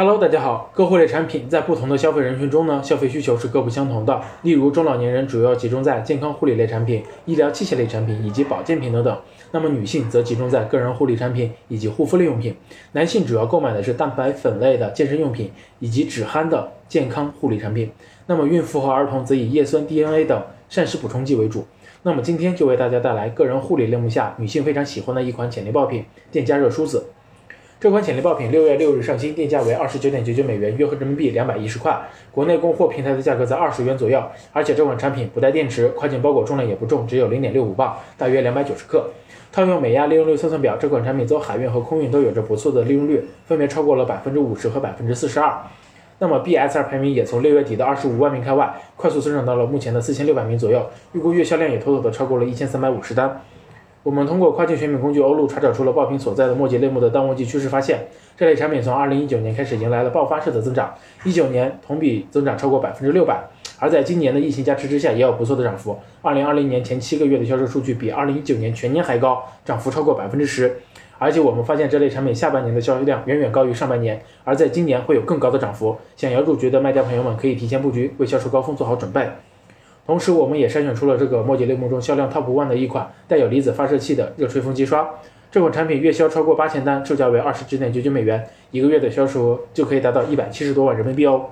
Hello，大家好。各护类产品在不同的消费人群中呢，消费需求是各不相同的。例如，中老年人主要集中在健康护理类产品、医疗器械类产品以及保健品等等。那么女性则集中在个人护理产品以及护肤类用品。男性主要购买的是蛋白粉类的健身用品以及止鼾的健康护理产品。那么孕妇和儿童则以叶酸、DNA 等膳食补充剂为主。那么今天就为大家带来个人护理类目下女性非常喜欢的一款潜力爆品——电加热梳子。这款潜力爆品六月六日上新，定价为二十九点九九美元，约合人民币两百一十块。国内供货平台的价格在二十元左右。而且这款产品不带电池，快件包裹重量也不重，只有零点六五磅，大约两百九十克。套用美亚利用率测算表，这款产品走海运和空运都有着不错的利用率，分别超过了百分之五十和百分之四十二。那么 BSR 排名也从六月底的二十五万名开外，快速增长到了目前的四千六百名左右，预估月销量也妥妥的超过了一千三百五十单。我们通过跨境选品工具欧路查找出了爆品所在的末节类目的淡旺季趋势，发现这类产品从二零一九年开始迎来了爆发式的增长，一九年同比增长超过百分之六百，而在今年的疫情加持之下，也有不错的涨幅。二零二零年前七个月的销售数据比二零一九年全年还高，涨幅超过百分之十。而且我们发现这类产品下半年的销售量远远高于上半年，而在今年会有更高的涨幅。想要入局的卖家朋友们可以提前布局，为销售高峰做好准备。同时，我们也筛选出了这个末节类目中销量 top one 的一款带有离子发射器的热吹风机刷。这款产品月销超过八千单，售价为二十九点九九美元，一个月的销售额就可以达到一百七十多万人民币哦。